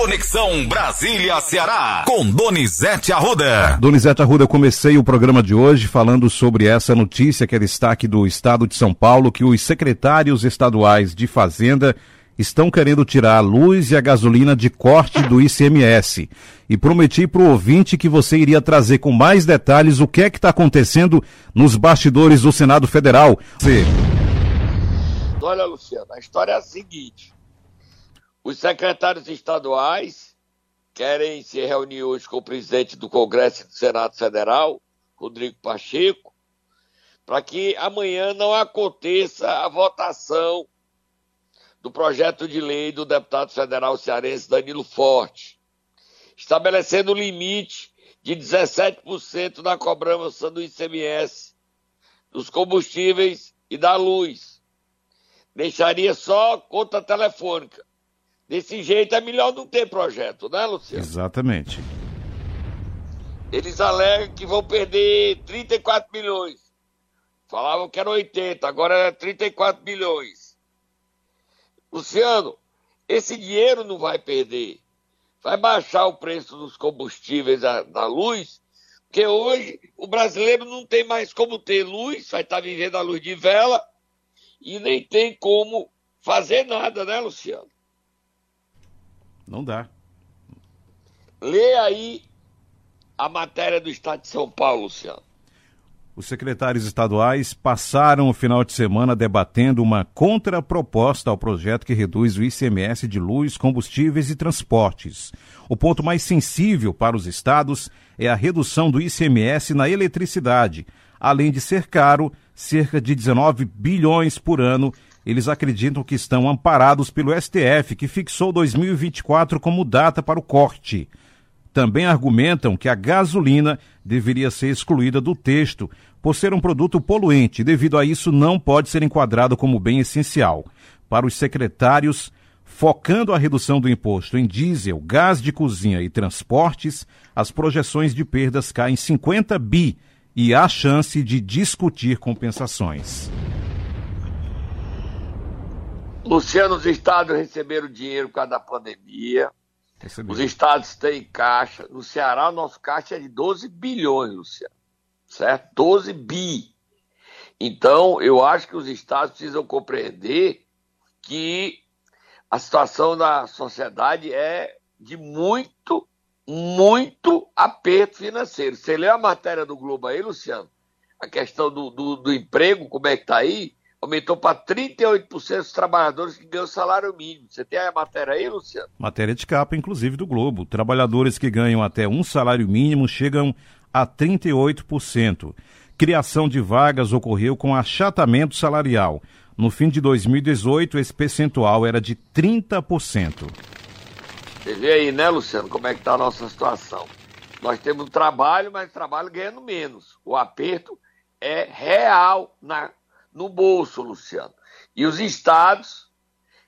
Conexão Brasília-Ceará, com Donizete Arruda. Donizete Arruda, comecei o programa de hoje falando sobre essa notícia que é destaque do Estado de São Paulo, que os secretários estaduais de Fazenda estão querendo tirar a luz e a gasolina de corte do ICMS. E prometi para o ouvinte que você iria trazer com mais detalhes o que é que está acontecendo nos bastidores do Senado Federal. Olha, Luciano, a história é a seguinte. Os secretários estaduais querem se reunir hoje com o presidente do Congresso e do Senado Federal, Rodrigo Pacheco, para que amanhã não aconteça a votação do projeto de lei do deputado federal cearense Danilo Forte, estabelecendo o limite de 17% da cobrança do ICMS dos combustíveis e da luz. Deixaria só conta telefônica. Desse jeito é melhor não ter projeto, né, Luciano? Exatamente. Eles alegam que vão perder 34 milhões. Falavam que era 80, agora é 34 milhões. Luciano, esse dinheiro não vai perder. Vai baixar o preço dos combustíveis da, da luz, porque hoje o brasileiro não tem mais como ter luz, vai estar vivendo a luz de vela e nem tem como fazer nada, né, Luciano? Não dá. Lê aí a matéria do Estado de São Paulo, Luciano. Os secretários estaduais passaram o final de semana debatendo uma contraproposta ao projeto que reduz o ICMS de luz, combustíveis e transportes. O ponto mais sensível para os estados é a redução do ICMS na eletricidade. Além de ser caro, cerca de 19 bilhões por ano eles acreditam que estão amparados pelo STF, que fixou 2024 como data para o corte. Também argumentam que a gasolina deveria ser excluída do texto, por ser um produto poluente, devido a isso não pode ser enquadrado como bem essencial. Para os secretários, focando a redução do imposto em diesel, gás de cozinha e transportes, as projeções de perdas caem 50 bi e há chance de discutir compensações. Luciano, os estados receberam dinheiro por causa da pandemia. Os estados têm caixa. No Ceará, o nosso caixa é de 12 bilhões, Luciano. Certo? 12 bi. Então, eu acho que os estados precisam compreender que a situação da sociedade é de muito, muito aperto financeiro. Você leu a matéria do Globo aí, Luciano? A questão do, do, do emprego, como é que tá aí? Aumentou para 38% dos trabalhadores que ganham salário mínimo. Você tem a matéria aí, Luciano? Matéria de capa, inclusive, do Globo. Trabalhadores que ganham até um salário mínimo chegam a 38%. Criação de vagas ocorreu com achatamento salarial. No fim de 2018, esse percentual era de 30%. Você vê aí, né, Luciano, como é que está a nossa situação. Nós temos trabalho, mas trabalho ganhando menos. O aperto é real na no bolso, Luciano. E os estados,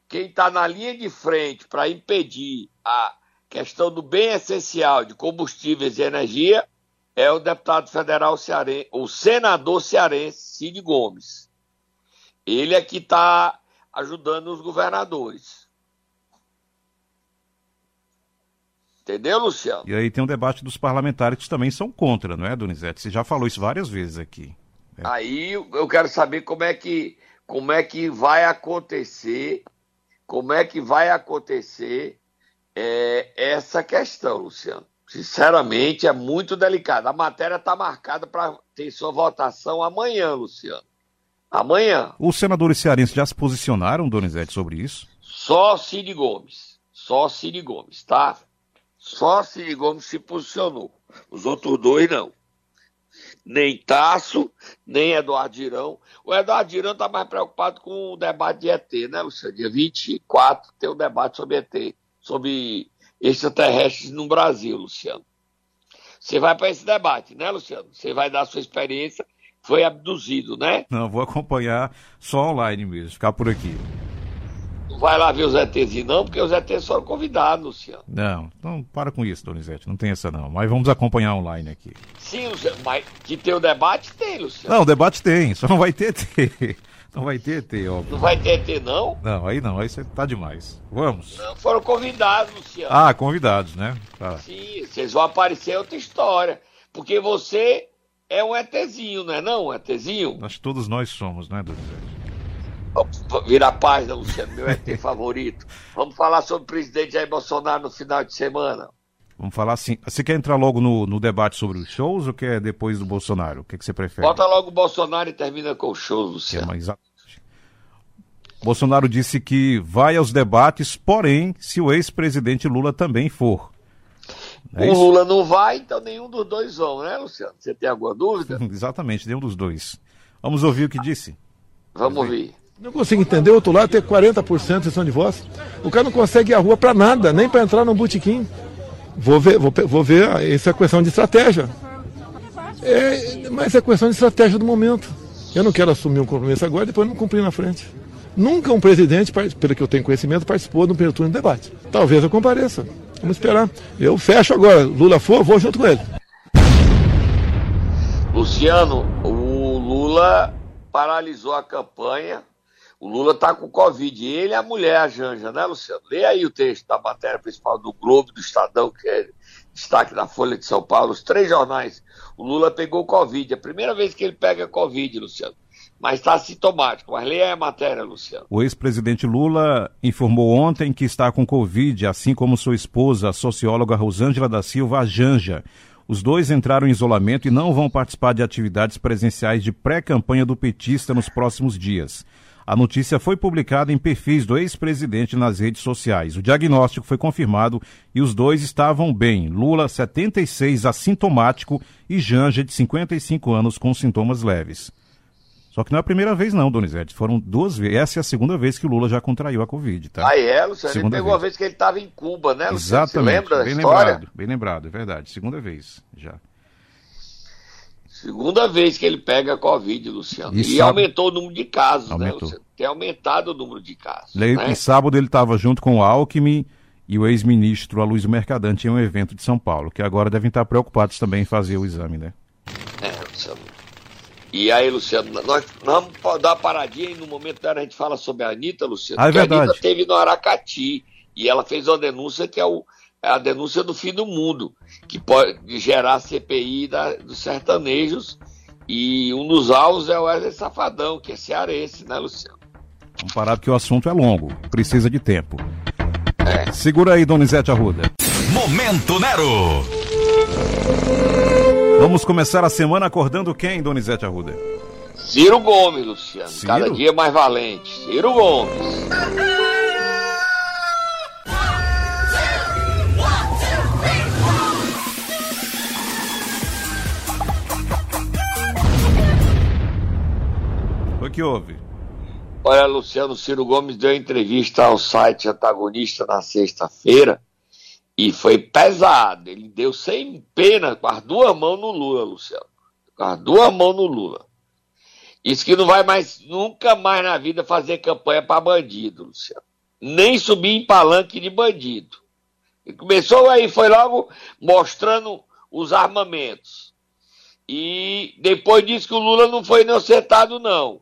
quem está na linha de frente para impedir a questão do bem essencial de combustíveis e energia é o deputado federal cearense, o senador cearense Cid Gomes. Ele é que está ajudando os governadores. Entendeu, Luciano? E aí tem um debate dos parlamentares que também são contra, não é, Donizete? Você já falou isso várias vezes aqui. É. Aí eu quero saber como é que como é que vai acontecer, como é que vai acontecer é, essa questão, Luciano. Sinceramente, é muito delicado. A matéria está marcada para ter sua votação amanhã, Luciano. Amanhã. Os senadores cearenses já se posicionaram, Donizete, sobre isso? Só Cid Gomes. Só Cid Gomes, tá? Só Cid Gomes se posicionou. Os outros dois não nem Tasso, nem Eduardo Girão. O Eduardo Girão está mais preocupado com o debate de ET, né, Luciano? Dia 24 tem um debate sobre ET, sobre extraterrestres no Brasil, Luciano. Você vai para esse debate, né, Luciano? Você vai dar a sua experiência. Foi abduzido, né? Não, vou acompanhar só online mesmo, ficar por aqui vai lá ver os ETs não, porque os ETs foram convidados, Luciano. Não, não para com isso, Donizete, não tem essa não. Mas vamos acompanhar online aqui. Sim, Luciano, mas que tem o debate, tem, Luciano. Não, o debate tem, só não vai ter, ter Não vai ter ET, óbvio. Não vai ter ET, não? Não, aí não, aí você tá demais. Vamos. Não, foram convidados, Luciano. Ah, convidados, né? Tá. Sim, vocês vão aparecer outra história. Porque você é um ETzinho, não é não? Um ETzinho? Acho que todos nós somos, né, Donizete? Vira a página, Luciano, meu ET favorito. Vamos falar sobre o presidente Jair Bolsonaro no final de semana. Vamos falar assim. Você quer entrar logo no, no debate sobre os shows ou quer depois do Bolsonaro? O que, que você prefere? Bota logo o Bolsonaro e termina com o show, Luciano. É, mas... Bolsonaro disse que vai aos debates, porém, se o ex-presidente Lula também for. É o Lula não vai, então nenhum dos dois vão, né, Luciano? Você tem alguma dúvida? Exatamente, nenhum dos dois. Vamos ouvir o que disse? Vamos ouvir. Não consigo entender, o outro lado ter 40% de sessão de voz. O cara não consegue ir à rua para nada, nem para entrar num botequim. Vou ver, vou, vou ver, isso é questão de estratégia. É, mas é questão de estratégia do momento. Eu não quero assumir um compromisso agora e depois não cumprir na frente. Nunca um presidente, pelo que eu tenho conhecimento, participou de um primeiro turno de debate. Talvez eu compareça. Vamos esperar. Eu fecho agora. Lula for, vou junto com ele. Luciano, o Lula paralisou a campanha. O Lula está com Covid. Ele e a mulher, a Janja, né, Luciano? Lê aí o texto da matéria principal do Globo, do Estadão, que é destaque da Folha de São Paulo, os três jornais. O Lula pegou Covid. É a primeira vez que ele pega Covid, Luciano mas está sintomático. Mas leia a matéria, Luciano. O ex-presidente Lula informou ontem que está com Covid, assim como sua esposa, a socióloga Rosângela da Silva Janja. Os dois entraram em isolamento e não vão participar de atividades presenciais de pré-campanha do petista nos próximos dias. A notícia foi publicada em perfis do ex-presidente nas redes sociais. O diagnóstico foi confirmado e os dois estavam bem. Lula, 76, assintomático, e Janja, de 55 anos, com sintomas leves. Só que não é a primeira vez, não, Donizete. Foram duas vezes. Essa é a segunda vez que o Lula já contraiu a Covid, tá? Ah, é, Luciano? Segunda ele pegou vez. a vez que ele estava em Cuba, né, Luciano? Exatamente. Você lembra bem lembrado, bem lembrado, é verdade. Segunda vez, já. Segunda vez que ele pega a Covid, Luciano. E, e sábado... aumentou o número de casos, né, aumentou. né, Luciano? Tem aumentado o número de casos. Le... Né? E sábado ele estava junto com o Alckmin e o ex-ministro Aloysio Mercadante em um evento de São Paulo, que agora devem estar preocupados também em fazer o exame, né? É, Luciano. E aí, Luciano, nós, nós vamos dar uma paradinha e no momento da a gente fala sobre a Anitta, Luciano. Ah, é verdade. A Anitta teve no Aracati e ela fez uma denúncia que é, o, a denúncia do fim do mundo, que pode gerar CPI da, dos sertanejos. E um dos alvos é o Wesley Safadão, que é cearense, né, Luciano? Vamos parar porque o assunto é longo, precisa de tempo. É. Segura aí, Donizete Arruda. Momento Nero! Vamos começar a semana acordando quem, Donizete Arruda? Ciro Gomes, Luciano. Ciro? Cada dia mais valente. Ciro Gomes. Que houve? Olha, Luciano, Ciro Gomes deu entrevista ao site antagonista na sexta-feira e foi pesado. Ele deu sem pena, com as duas mãos no Lula, Luciano. Com as duas mãos no Lula. Isso que não vai mais, nunca mais na vida fazer campanha para bandido, Luciano. Nem subir em palanque de bandido. Ele começou aí, foi logo mostrando os armamentos. E depois disse que o Lula não foi inocentado, não.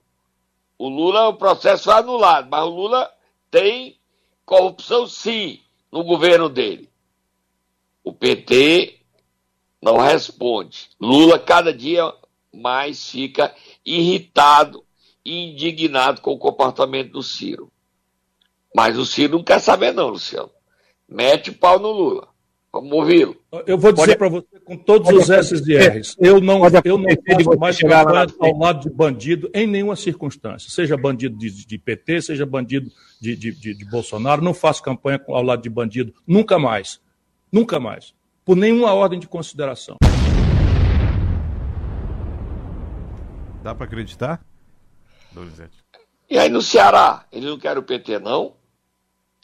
O Lula, o processo foi anulado, mas o Lula tem corrupção sim no governo dele. O PT não responde. Lula cada dia mais fica irritado e indignado com o comportamento do Ciro. Mas o Ciro não quer saber não, Luciano. Mete o pau no Lula. Vamos ouvi-lo. Eu vou dizer para você com todos os S's e R's. Eu não, eu não faço mais campanha ao lado de bandido em nenhuma circunstância. Seja bandido de, de PT, seja bandido de, de, de, Bolsonaro. Não faço campanha ao lado de bandido. Nunca mais. Nunca mais. Por nenhuma ordem de consideração. Dá para acreditar? E aí no Ceará, ele não quer o PT, não?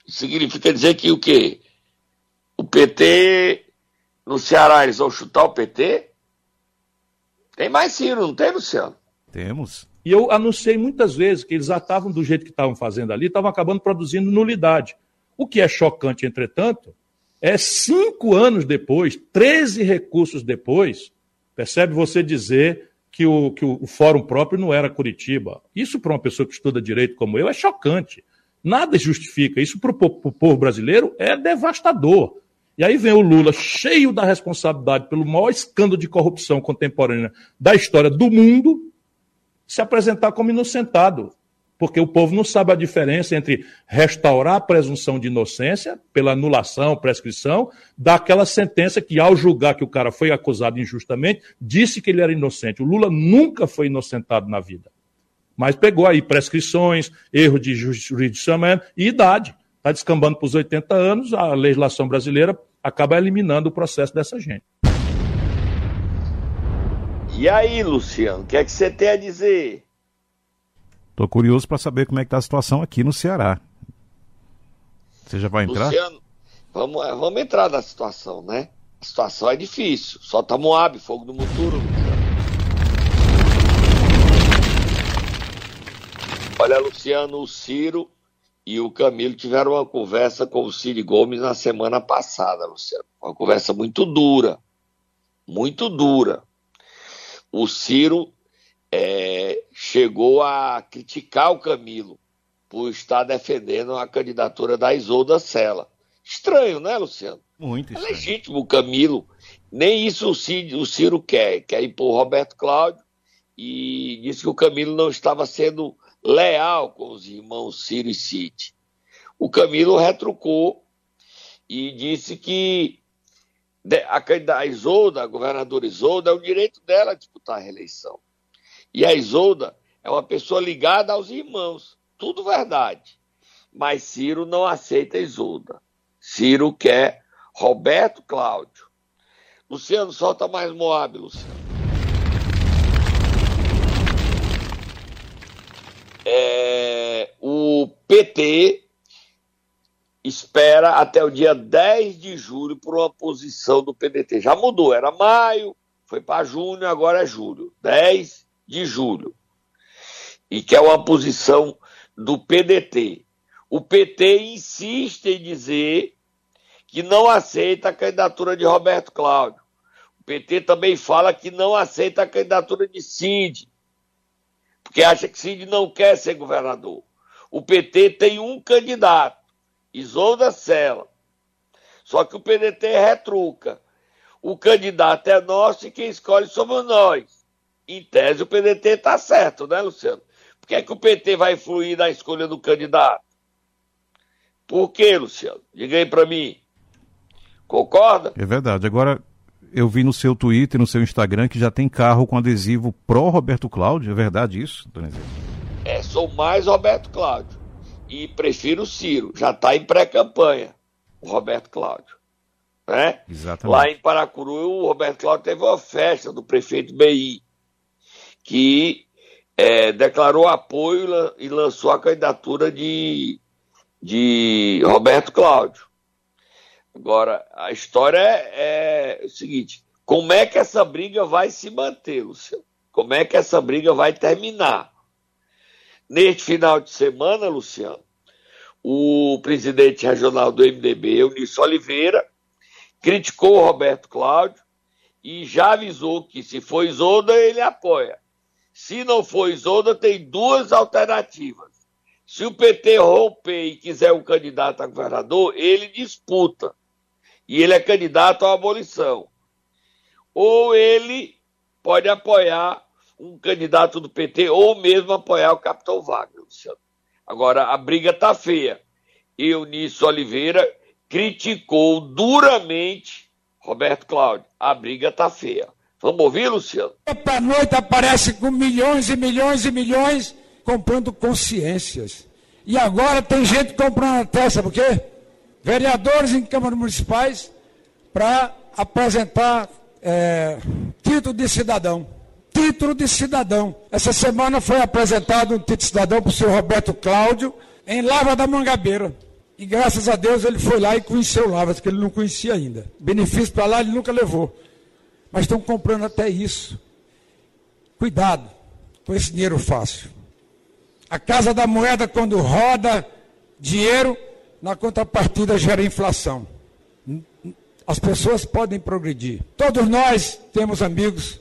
Significa dizer que o quê? O PT, no Ceará, eles vão chutar o PT? Tem mais Ciro, não tem, Luciano? Temos. E eu anunciei muitas vezes que eles já estavam do jeito que estavam fazendo ali, estavam acabando produzindo nulidade. O que é chocante, entretanto, é cinco anos depois, 13 recursos depois, percebe você dizer que o, que o, o fórum próprio não era Curitiba. Isso, para uma pessoa que estuda direito como eu, é chocante. Nada justifica. Isso, para o povo brasileiro, é devastador. E aí vem o Lula, cheio da responsabilidade pelo maior escândalo de corrupção contemporânea da história do mundo, se apresentar como inocentado porque o povo não sabe a diferença entre restaurar a presunção de inocência pela anulação, prescrição, daquela sentença que, ao julgar que o cara foi acusado injustamente, disse que ele era inocente. O Lula nunca foi inocentado na vida. Mas pegou aí prescrições, erro de jurisdicionamento e idade. Está descambando para os 80 anos, a legislação brasileira acaba eliminando o processo dessa gente. E aí, Luciano, o que é que você tem a dizer? Estou curioso para saber como é que está a situação aqui no Ceará. Você já vai entrar? Luciano, vamos, é, vamos entrar na situação, né? A situação é difícil. Solta Moab, fogo do Muturo, Luciano. Olha, Luciano, o Ciro e o Camilo tiveram uma conversa com o Ciro Gomes na semana passada, Luciano. Uma conversa muito dura. Muito dura. O Ciro é, chegou a criticar o Camilo por estar defendendo a candidatura da Isolda Sela. Estranho, né, Luciano? Muito estranho. É legítimo o Camilo. Nem isso o Ciro, o Ciro quer. Quer impor Roberto Cláudio e disse que o Camilo não estava sendo leal com os irmãos Ciro e Cid. O Camilo retrucou e disse que a, a Isolda, a governadora Isolda, é o direito dela disputar a reeleição. E a Isolda é uma pessoa ligada aos irmãos. Tudo verdade. Mas Ciro não aceita Isolda. Ciro quer Roberto Cláudio. Luciano, solta mais Moab, Luciano. É, o PT espera até o dia 10 de julho por uma posição do PDT. Já mudou, era maio, foi para junho, agora é julho. 10 de julho, e que é uma posição do PDT. O PT insiste em dizer que não aceita a candidatura de Roberto Cláudio. O PT também fala que não aceita a candidatura de Cid, porque acha que Cid não quer ser governador. O PT tem um candidato, Isolda Sela. Só que o PDT retruca. O candidato é nosso e quem escolhe somos nós em tese, o PDT está certo, né, Luciano? Por que, é que o PT vai influir na escolha do candidato? Por quê, Luciano? Diga aí para mim. Concorda? É verdade. Agora, eu vi no seu Twitter, no seu Instagram, que já tem carro com adesivo pró-Roberto Cláudio. É verdade isso, Donizete? É, sou mais Roberto Cláudio. E prefiro o Ciro. Já está em pré-campanha, o Roberto Cláudio. Né? Exatamente. Lá em Paracuru, o Roberto Cláudio teve uma festa do prefeito BI que é, declarou apoio e lançou a candidatura de, de Roberto Cláudio. Agora, a história é, é o seguinte: como é que essa briga vai se manter, Luciano? Como é que essa briga vai terminar? Neste final de semana, Luciano, o presidente regional do MDB, Eunício Oliveira, criticou o Roberto Cláudio e já avisou que se for Isolda, ele apoia. Se não for Isolda, tem duas alternativas. Se o PT romper e quiser um candidato a governador, ele disputa. E ele é candidato à abolição. Ou ele pode apoiar um candidato do PT, ou mesmo apoiar o Capitão Wagner, Luciano. Agora, a briga está feia. Eunice Oliveira criticou duramente Roberto Cláudio. A briga está feia. Vamos ouvir, Luciano? Para noite aparece com milhões e milhões e milhões comprando consciências. E agora tem gente comprando até, sabe por quê? Vereadores em câmaras municipais para apresentar é, título de cidadão. Título de cidadão. Essa semana foi apresentado um título de cidadão para o senhor Roberto Cláudio em Lava da Mangabeira. E graças a Deus ele foi lá e conheceu Lavras, que ele não conhecia ainda. Benefício para lá ele nunca levou mas estão comprando até isso. Cuidado com esse dinheiro fácil. A casa da moeda, quando roda dinheiro, na contrapartida gera inflação. As pessoas podem progredir. Todos nós temos amigos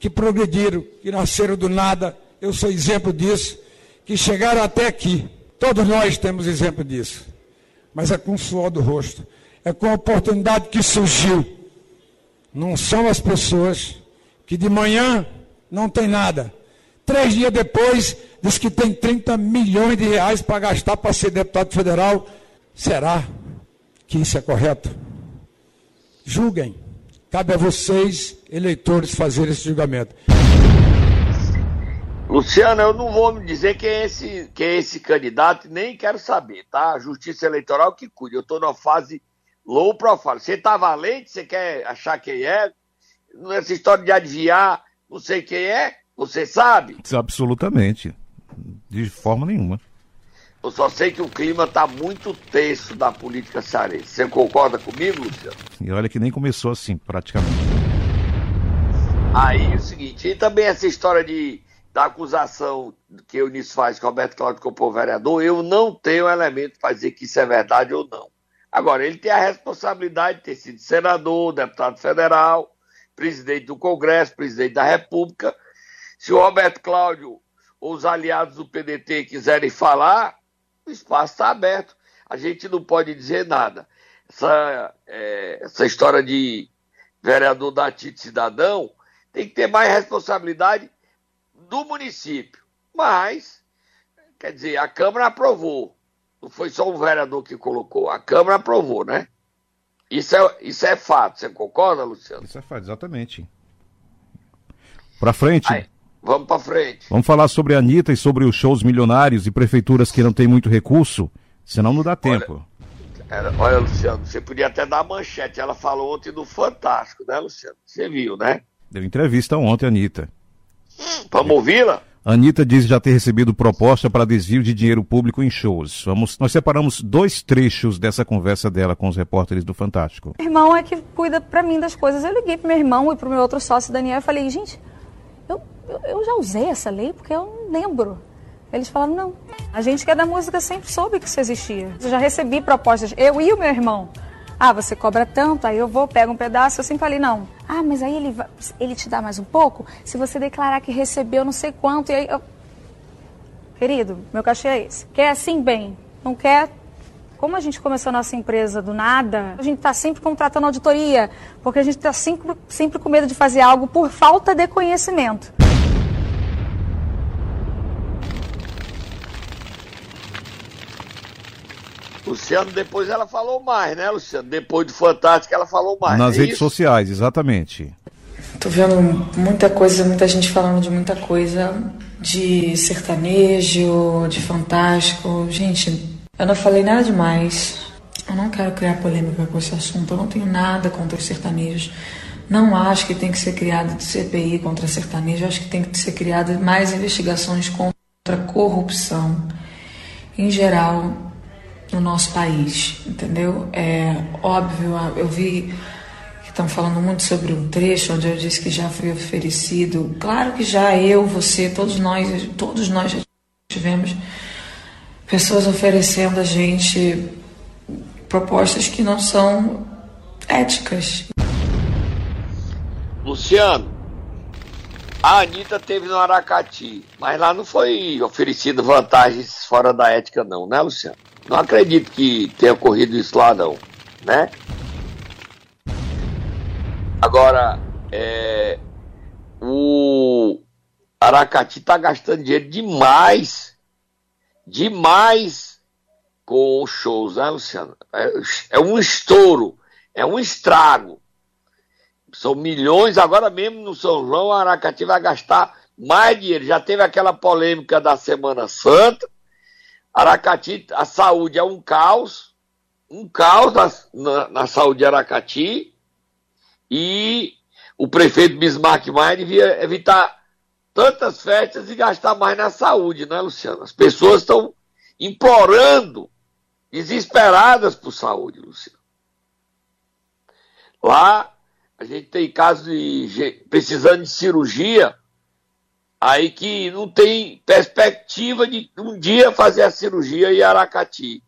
que progrediram, que nasceram do nada, eu sou exemplo disso, que chegaram até aqui. Todos nós temos exemplo disso. Mas é com o suor do rosto, é com a oportunidade que surgiu. Não são as pessoas que de manhã não tem nada. Três dias depois, diz que tem 30 milhões de reais para gastar para ser deputado federal. Será que isso é correto? Julguem. Cabe a vocês, eleitores, fazer esse julgamento. Luciano, eu não vou me dizer quem é esse, quem é esse candidato, nem quero saber, tá? A Justiça Eleitoral que cuide. Eu estou numa fase low profile. Você está valente? Você quer achar quem é? Nessa história de adivinhar, não sei quem é, você sabe? Absolutamente. De forma nenhuma. Eu só sei que o clima está muito tenso da política cearense. Você concorda comigo, Luciano? E olha que nem começou assim, praticamente. Aí é o seguinte, e também essa história de, da acusação que o Eunice faz que o Roberto Cláudio comprou vereador, eu não tenho elemento para dizer que isso é verdade ou não. Agora, ele tem a responsabilidade de ter sido senador, deputado federal, presidente do Congresso, presidente da República. Se o Roberto Cláudio ou os aliados do PDT quiserem falar, o espaço está aberto. A gente não pode dizer nada. Essa, é, essa história de vereador da TIT cidadão tem que ter mais responsabilidade do município. Mas, quer dizer, a Câmara aprovou. Não foi só um vereador que colocou, a Câmara aprovou, né? Isso é, isso é fato. Você concorda, Luciano? Isso é fato, exatamente. Para frente. Aí. Vamos para frente. Vamos falar sobre a Anitta e sobre os shows milionários e prefeituras que não têm muito recurso, senão não dá tempo. Olha, olha, Luciano, você podia até dar manchete. Ela falou ontem do Fantástico, né, Luciano? Você viu, né? Deu entrevista ontem, Anitta. Vamos ouvi-la? Anitta diz já ter recebido proposta para desvio de dinheiro público em shows. Vamos, nós separamos dois trechos dessa conversa dela com os repórteres do Fantástico. Meu irmão é que cuida para mim das coisas. Eu liguei pro meu irmão e pro meu outro sócio, Daniel, e falei, gente, eu já usei essa lei porque eu não lembro. Eles falaram, não. A gente que é da música sempre soube que isso existia. Eu já recebi propostas, eu e o meu irmão. Ah, você cobra tanto, aí eu vou, pego um pedaço. Eu sempre falei, não. Ah, mas aí ele, ele te dá mais um pouco? Se você declarar que recebeu não sei quanto, e aí eu... Querido, meu cachê é esse. Quer assim, bem. Não quer, como a gente começou a nossa empresa do nada, a gente está sempre contratando auditoria, porque a gente está sempre, sempre com medo de fazer algo por falta de conhecimento. Luciano, depois ela falou mais, né, Luciano? Depois do Fantástico ela falou mais. Nas é redes isso? sociais, exatamente. Tô vendo muita coisa, muita gente falando de muita coisa, de sertanejo, de fantástico. Gente, eu não falei nada demais. Eu não quero criar polêmica com esse assunto. Eu não tenho nada contra os sertanejos. Não acho que tem que ser criado de CPI contra sertanejo. Eu acho que tem que ser criado mais investigações contra a corrupção. Em geral, no nosso país, entendeu? É óbvio, eu vi que estão falando muito sobre um trecho onde eu disse que já foi oferecido. Claro que já eu, você, todos nós, todos nós já tivemos pessoas oferecendo a gente propostas que não são éticas. Luciano, a Anitta teve no Aracati, mas lá não foi oferecido vantagens fora da ética, não, né, Luciano? Não acredito que tenha ocorrido isso lá, não, né? Agora, é, o Aracati está gastando dinheiro demais, demais com shows, né, Luciano? É, é um estouro, é um estrago. São milhões, agora mesmo no São João, Aracati vai gastar mais dinheiro. Já teve aquela polêmica da Semana Santa, Aracati, a saúde é um caos, um caos na, na, na saúde de Aracati, e o prefeito Bismarck Maia devia evitar tantas festas e gastar mais na saúde, né, Luciano? As pessoas estão implorando, desesperadas por saúde, Luciano. Lá, a gente tem casos de precisando de cirurgia, aí que não tem perspectiva de um dia fazer a cirurgia em Aracati.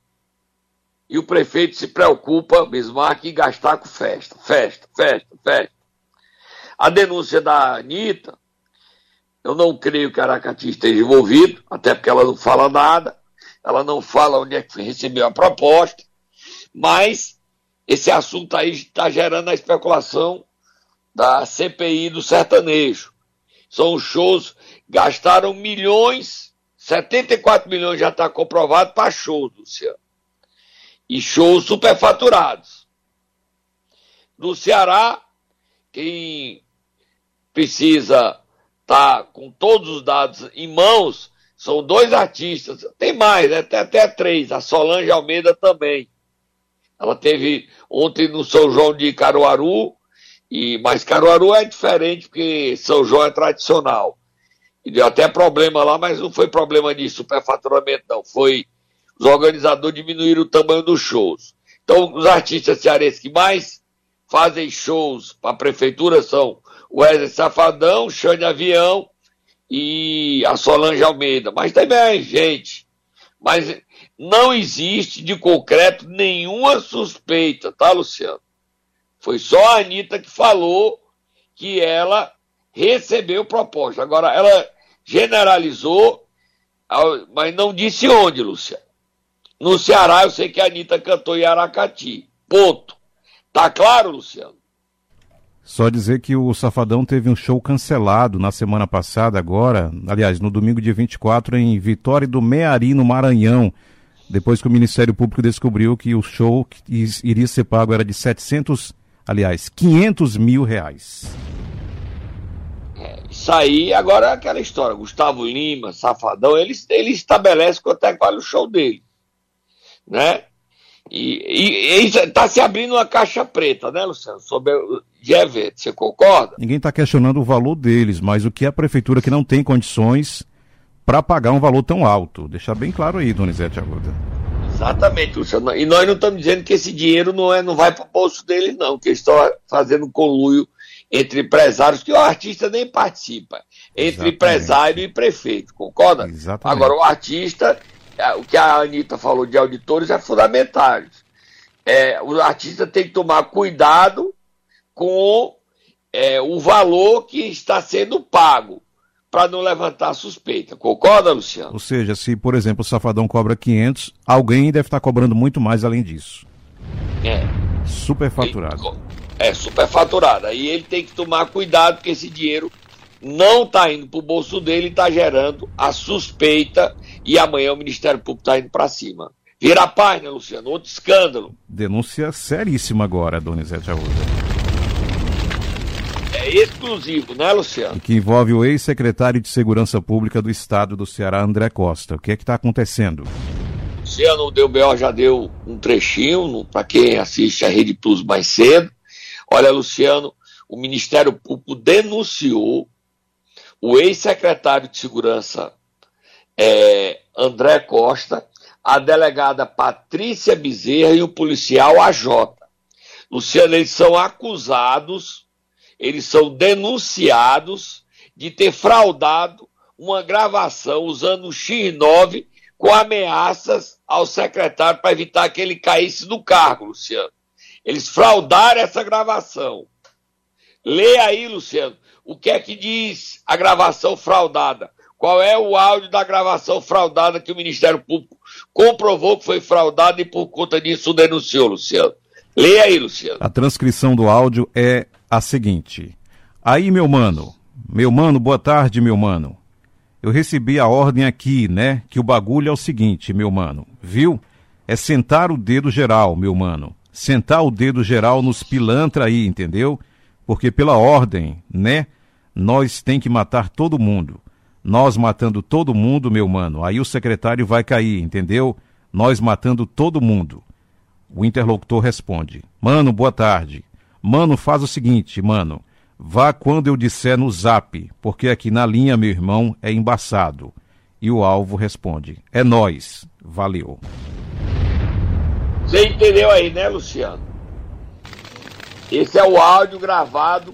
E o prefeito se preocupa, Bismarck, em gastar com festa, festa, festa, festa. A denúncia da Anitta Eu não creio que Aracati esteja envolvido, até porque ela não fala nada, ela não fala onde é que recebeu a proposta, mas esse assunto aí está gerando a especulação da CPI do sertanejo. São shows, gastaram milhões, 74 milhões já está comprovado para shows, Luciano. E shows superfaturados. No Ceará, quem precisa estar tá com todos os dados em mãos são dois artistas. Tem mais, né? Tem até três. A Solange Almeida também. Ela teve ontem no São João de Caruaru, e, mas Caruaru é diferente porque São João é tradicional. E deu até problema lá, mas não foi problema de superfaturamento, não. Foi os organizadores diminuíram o tamanho dos shows. Então, os artistas cearenses que mais fazem shows para a prefeitura são Wesley Safadão, Xande Avião e a Solange Almeida. Mas também, gente, mas não existe de concreto nenhuma suspeita, tá, Luciano? Foi só a Anitta que falou que ela recebeu proposta. Agora, ela generalizou, mas não disse onde, Luciano. No Ceará, eu sei que a Anitta cantou em Aracati. Ponto. Tá claro, Luciano? Só dizer que o Safadão teve um show cancelado na semana passada, agora, aliás, no domingo dia 24, em Vitória do Meari, no Maranhão, depois que o Ministério Público descobriu que o show que iria ser pago era de 700, aliás, 500 mil reais. É, isso aí, agora é aquela história, Gustavo Lima, Safadão, ele, ele estabelece quanto é que vale o show dele, né? E está se abrindo uma caixa preta, né, Luciano? Sobre de evento. Você concorda? Ninguém está questionando o valor deles, mas o que é a prefeitura que não tem condições para pagar um valor tão alto? Deixar bem claro aí, Donizete Arruda. Exatamente, Luciano. E nós não estamos dizendo que esse dinheiro não, é, não vai para o bolso deles, não, que eles estão fazendo conluio entre empresários, que o artista nem participa, entre Exatamente. empresário e prefeito, concorda? Exatamente. Agora, o artista é, o que a Anitta falou de auditores é fundamental. É, o artista tem que tomar cuidado com é, o valor que está sendo pago para não levantar suspeita. Concorda, Luciano? Ou seja, se, por exemplo, o Safadão cobra 500, alguém deve estar cobrando muito mais além disso. É. Superfaturado. É, superfaturado. Aí ele tem que tomar cuidado, porque esse dinheiro não está indo para o bolso dele e está gerando a suspeita e amanhã o Ministério Público está indo para cima. Vira a página, Luciano, outro escândalo. Denúncia seríssima agora, Donizete Arruda. Exclusivo, né, Luciano? Que envolve o ex-secretário de Segurança Pública do Estado do Ceará, André Costa. O que é que está acontecendo? Luciano, o DBO já deu um trechinho para quem assiste a Rede Plus mais cedo. Olha, Luciano, o Ministério Público denunciou o ex-secretário de Segurança é, André Costa, a delegada Patrícia Bezerra e o policial AJ. Luciano, eles são acusados, eles são denunciados de ter fraudado uma gravação usando o X9 com ameaças ao secretário para evitar que ele caísse do cargo, Luciano. Eles fraudaram essa gravação. Lê aí, Luciano, o que é que diz a gravação fraudada? Qual é o áudio da gravação fraudada que o Ministério Público comprovou que foi fraudada e por conta disso denunciou, Luciano? Leia aí, Luciano. A transcrição do áudio é a seguinte: Aí, meu mano, meu mano, boa tarde, meu mano. Eu recebi a ordem aqui, né? Que o bagulho é o seguinte, meu mano, viu? É sentar o dedo geral, meu mano. Sentar o dedo geral nos pilantra aí, entendeu? Porque pela ordem, né? Nós tem que matar todo mundo. Nós matando todo mundo, meu mano, aí o secretário vai cair, entendeu? Nós matando todo mundo. O interlocutor responde: Mano, boa tarde. Mano, faz o seguinte, mano. Vá quando eu disser no zap, porque aqui na linha, meu irmão, é embaçado. E o alvo responde: É nós. Valeu. Você entendeu aí, né, Luciano? Esse é o áudio gravado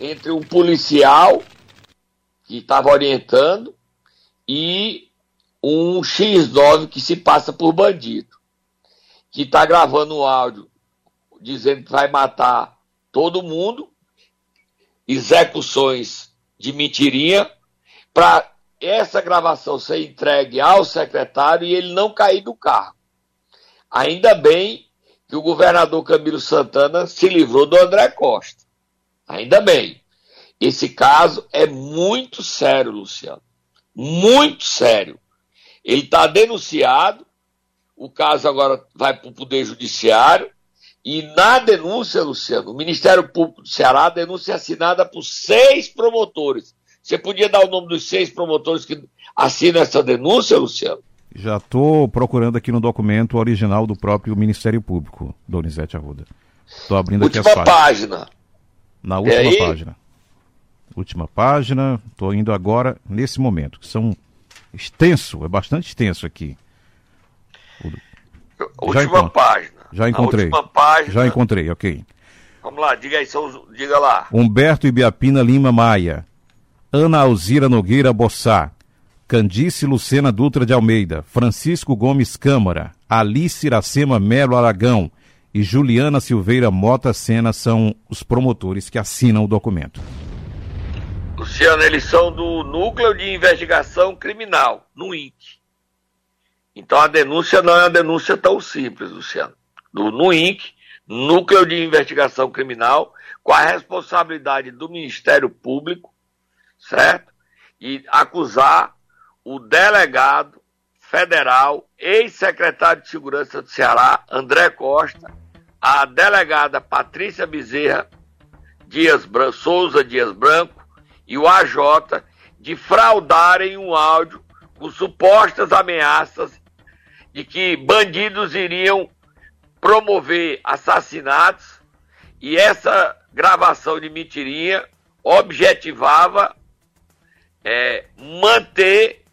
entre um policial que estava orientando, e um X9 que se passa por bandido, que está gravando um áudio dizendo que vai matar todo mundo, execuções de mentirinha, para essa gravação ser entregue ao secretário e ele não cair do carro. Ainda bem que o governador Camilo Santana se livrou do André Costa. Ainda bem. Esse caso é muito sério, Luciano. Muito sério. Ele está denunciado, o caso agora vai para o Poder Judiciário, e na denúncia, Luciano, o Ministério Público do Ceará, a denúncia é assinada por seis promotores. Você podia dar o nome dos seis promotores que assinam essa denúncia, Luciano? Já estou procurando aqui no documento original do próprio Ministério Público, Donizete Arruda. Estou abrindo última aqui as página. Na última página. Última página. Estou indo agora nesse momento. Que são extenso, é bastante extenso aqui. Última página. Já encontrei. última página. Já encontrei, ok. Vamos lá, diga aí, são, diga lá. Humberto Ibiapina Lima Maia. Ana Alzira Nogueira Bossá. Candice Lucena Dutra de Almeida. Francisco Gomes Câmara. Alice Iracema Melo Aragão. E Juliana Silveira Mota Sena são os promotores que assinam o documento. Luciano, eles são do Núcleo de Investigação Criminal, no INC. Então a denúncia não é uma denúncia tão simples, Luciano. Do NUINC, Núcleo de Investigação Criminal, com a responsabilidade do Ministério Público, certo? E acusar o delegado federal, ex-secretário de Segurança do Ceará, André Costa, a delegada Patrícia Bezerra Dias Branco, Souza Dias Branco e o AJ de fraudarem um áudio com supostas ameaças de que bandidos iriam promover assassinatos e essa gravação de mentirinha objetivava é, manter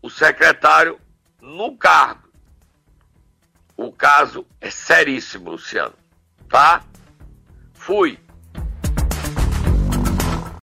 o secretário no cargo. O caso é seríssimo, Luciano. Tá? Fui.